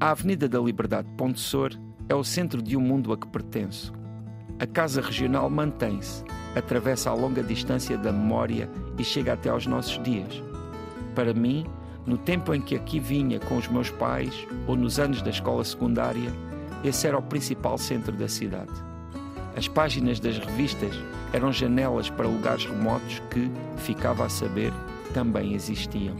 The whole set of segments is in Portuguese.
A Avenida da Liberdade Ponte Sor é o centro de um mundo a que pertenço. A Casa Regional mantém-se, atravessa a longa distância da memória e chega até aos nossos dias. Para mim, no tempo em que aqui vinha com os meus pais ou nos anos da escola secundária, esse era o principal centro da cidade. As páginas das revistas eram janelas para lugares remotos que, ficava a saber, também existiam.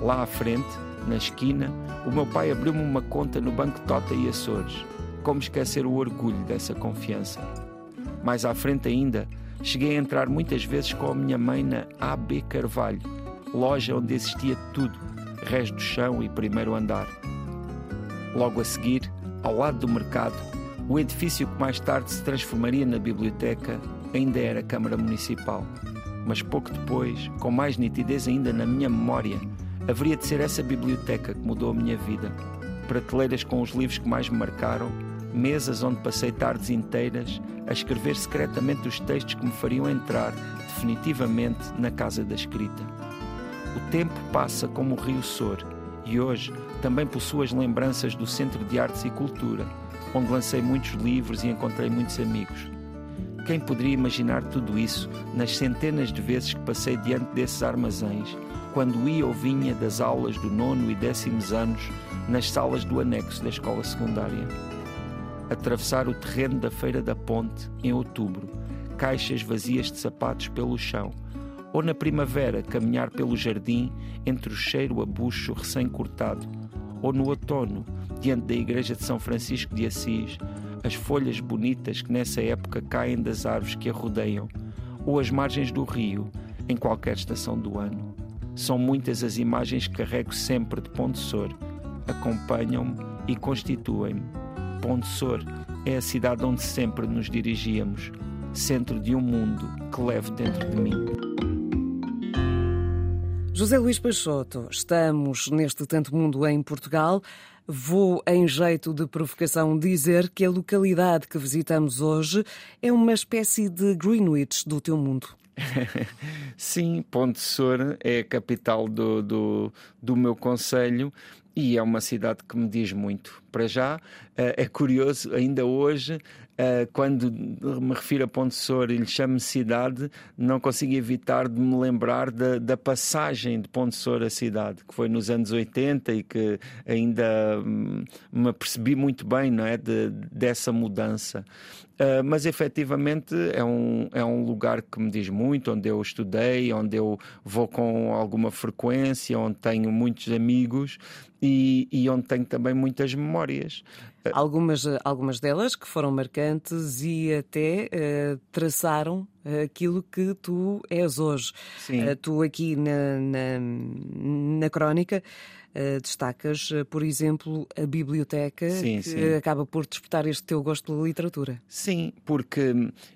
Lá à frente, na esquina, o meu pai abriu-me uma conta no Banco Tota e Açores. Como esquecer o orgulho dessa confiança? Mais à frente ainda, cheguei a entrar muitas vezes com a minha mãe na AB Carvalho, loja onde existia tudo, resto do chão e primeiro andar. Logo a seguir, ao lado do mercado, o edifício que mais tarde se transformaria na biblioteca ainda era a Câmara Municipal. Mas pouco depois, com mais nitidez ainda na minha memória, haveria de ser essa biblioteca que mudou a minha vida. Prateleiras com os livros que mais me marcaram, mesas onde passei tardes inteiras a escrever secretamente os textos que me fariam entrar definitivamente na casa da escrita. O tempo passa como o rio Sor e hoje também possuo as lembranças do Centro de Artes e Cultura, onde lancei muitos livros e encontrei muitos amigos. Quem poderia imaginar tudo isso nas centenas de vezes que passei diante desses armazéns, quando ia ou vinha das aulas do nono e décimos anos nas salas do anexo da escola secundária? Atravessar o terreno da Feira da Ponte em outubro, caixas vazias de sapatos pelo chão, ou na primavera caminhar pelo jardim entre o cheiro a bucho recém-cortado, ou no outono, diante da igreja de São Francisco de Assis, as folhas bonitas que nessa época caem das árvores que a rodeiam, ou as margens do rio, em qualquer estação do ano. São muitas as imagens que carrego sempre de Ponte Sor, acompanham-me e constituem-me. Ponte Sor é a cidade onde sempre nos dirigíamos, centro de um mundo que levo dentro de mim. José Luís Peixoto, estamos neste Tanto Mundo em Portugal. Vou, em jeito de provocação, dizer que a localidade que visitamos hoje é uma espécie de Greenwich do teu mundo. Sim, Ponte Sor é a capital do, do, do meu conselho e é uma cidade que me diz muito. Para já, é curioso, ainda hoje Uh, quando me refiro a Ponte Sor e lhe chamo cidade, não consigo evitar de me lembrar da, da, passagem de Ponte Sor à cidade, que foi nos anos 80 e que ainda hum, me percebi muito bem não é, de, dessa mudança. Uh, mas efetivamente é um, é um lugar que me diz muito, onde eu estudei, onde eu vou com alguma frequência, onde tenho muitos amigos e, e onde tenho também muitas memórias. Algumas, algumas delas que foram marcantes e até uh, traçaram aquilo que tu és hoje. Uh, tu aqui na, na, na crónica Uh, destacas, uh, por exemplo, a biblioteca sim, que sim. acaba por despertar este teu gosto pela literatura. Sim, porque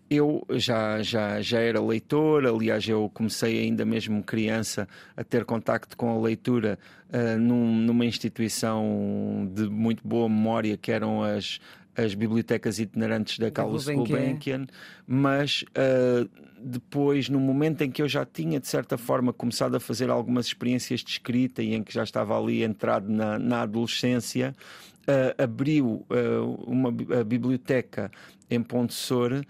eu já, já, já era leitor, aliás, eu comecei ainda mesmo criança a ter contacto com a leitura uh, num, numa instituição de muito boa memória que eram as as bibliotecas itinerantes da Carlos Gulbenkian, mas uh, depois, no momento em que eu já tinha, de certa forma, começado a fazer algumas experiências de escrita e em que já estava ali entrado na, na adolescência, uh, abriu uh, uma biblioteca em Ponte Sor,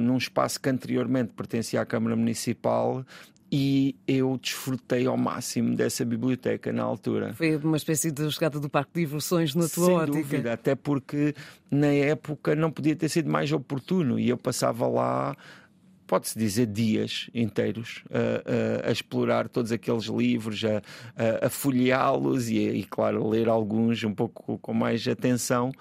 num espaço que anteriormente pertencia à Câmara Municipal e eu desfrutei ao máximo dessa biblioteca na altura. Foi uma espécie de jogada do parque de diversões na tua Sem ótica. dúvida, até porque na época não podia ter sido mais oportuno e eu passava lá pode-se dizer, dias inteiros a, a, a, explorar todos aqueles livros, a, a folheá-los e, e, claro, ler alguns um pouco com mais atenção.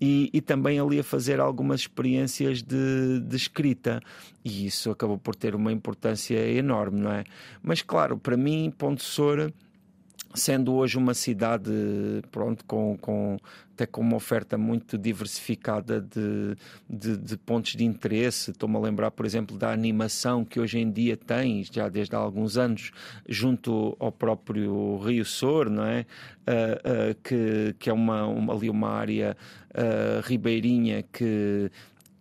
E, e, também ali a fazer algumas experiências de, de, escrita. E isso acabou por ter uma importância enorme, não é? Mas, claro, para mim, Ponte Sora sendo hoje uma cidade pronto com, com até com uma oferta muito diversificada de, de, de pontos de interesse. Estou-me a lembrar por exemplo da animação que hoje em dia tem já desde há alguns anos junto ao próprio Rio Sor não é? Uh, uh, que, que é uma, uma, ali uma área uh, ribeirinha que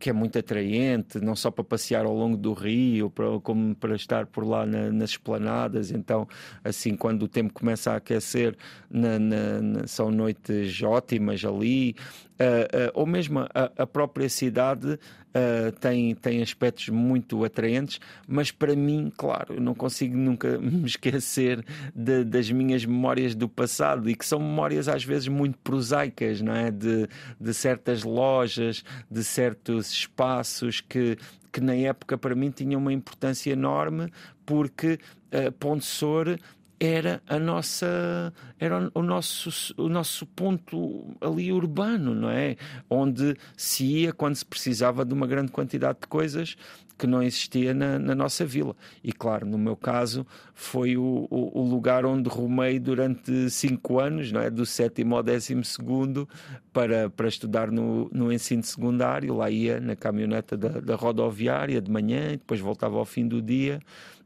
que é muito atraente, não só para passear ao longo do rio, para, como para estar por lá na, nas esplanadas. Então, assim, quando o tempo começa a aquecer, na, na, são noites ótimas ali. Uh, uh, ou mesmo a, a própria cidade uh, tem, tem aspectos muito atraentes, mas para mim, claro, eu não consigo nunca me esquecer de, das minhas memórias do passado e que são memórias às vezes muito prosaicas, não é? De, de certas lojas, de certos espaços que, que na época para mim tinham uma importância enorme porque uh, Ponte Sor era a nossa era o nosso o nosso ponto ali urbano não é? Onde se ia quando se precisava de uma grande quantidade de coisas que não existia na, na nossa vila. E claro no meu caso foi o, o, o, lugar onde rumei durante cinco anos não é? Do sétimo ao décimo segundo para para estudar no, no ensino secundário. Lá ia na caminhoneta da, da rodoviária de manhã e depois voltava ao fim do dia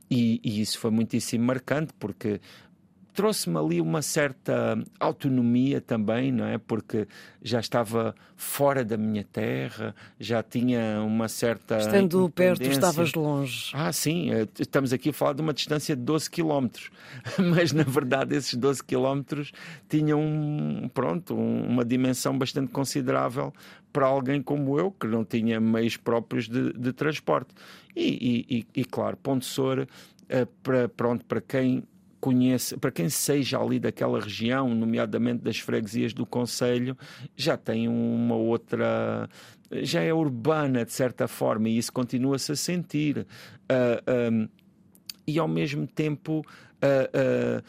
e, e isso foi muitíssimo marcante, porque trouxe-me ali uma certa autonomia também, não é? Porque já estava fora da minha terra, já tinha uma certa. Estando perto, estavas longe. Ah, sim, eh, estamos aqui a falar de uma distância de 12 quilómetros, mas na verdade esses 12 quilómetros tinham, pronto, uma dimensão bastante considerável para alguém como eu, que não tinha meios próprios de, de transporte. E, e, e, claro, Ponte Sor, uh, para, pronto, para quem conhece, para quem seja ali daquela região, nomeadamente das freguesias do Conselho, já tem uma outra. já é urbana de certa forma e isso continua-se a sentir. Uh, ah, um, e ao mesmo tempo uh, uh,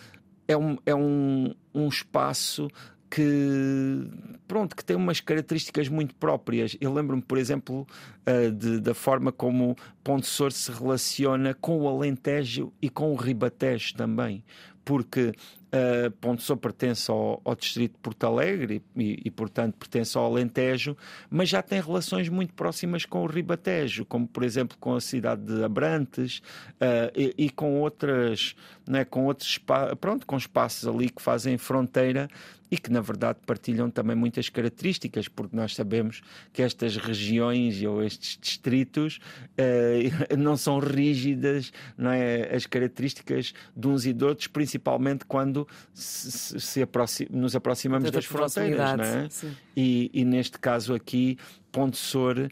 é, um, é um, um espaço que pronto que tem umas características muito próprias. Eu lembro-me, por exemplo, uh, de, da forma como Ponte Sor se relaciona com o Alentejo e com o Ribatejo também, porque uh, Ponte Sor pertence ao, ao, distrito de Porto Alegre e, e, portanto, pertence ao Alentejo, mas já tem relações muito próximas com o Ribatejo, como, por exemplo, com a cidade de Abrantes uh, e, e, com outras, né, com outros pronto, com espaços ali que fazem fronteira e que na verdade partilham também muitas características, porque nós sabemos que estas regiões ou estes distritos uh, não são rígidas, não é? As características de uns e de outros, principalmente quando se, se aproxim, nos aproximamos das fronteiras, não é? E, e, neste caso aqui, Ponte Sor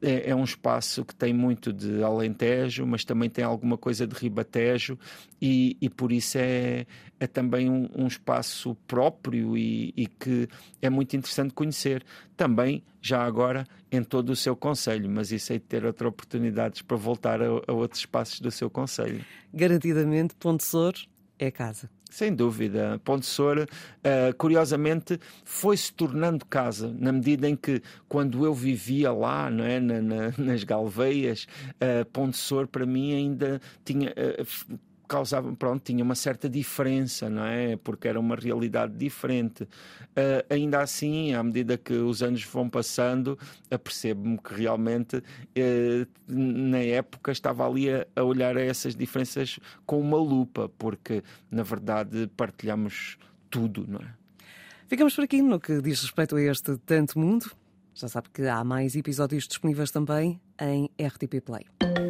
é, é, um espaço que tem muito de Alentejo, mas também tem alguma coisa de Ribatejo, e, e por isso é, é também um, um espaço próprio e, e, que é muito interessante conhecer. Também, já agora, em todo o seu Conselho, mas isso é de ter outras oportunidades para voltar a, a outros espaços do seu Conselho. Garantidamente, Ponte Sor é casa. Sem dúvida. Ponte Sor, uh, curiosamente, foi se tornando casa, na medida em que, quando eu vivia lá, não é, na, na, nas Galveias, uh, Ponte Sor, para mim, ainda tinha. Uh, causava, pronto, tinha uma certa diferença, não é? Porque era uma realidade diferente. Uh, ainda assim, à medida que os anos vão passando, apercebo-me que realmente, uh, na época, estava ali a, a, olhar a essas diferenças com uma lupa, porque, na verdade, partilhamos tudo, não é? Ficamos por aqui no que diz respeito a este tanto mundo. Já sabe que há mais episódios disponíveis também em RTP Play.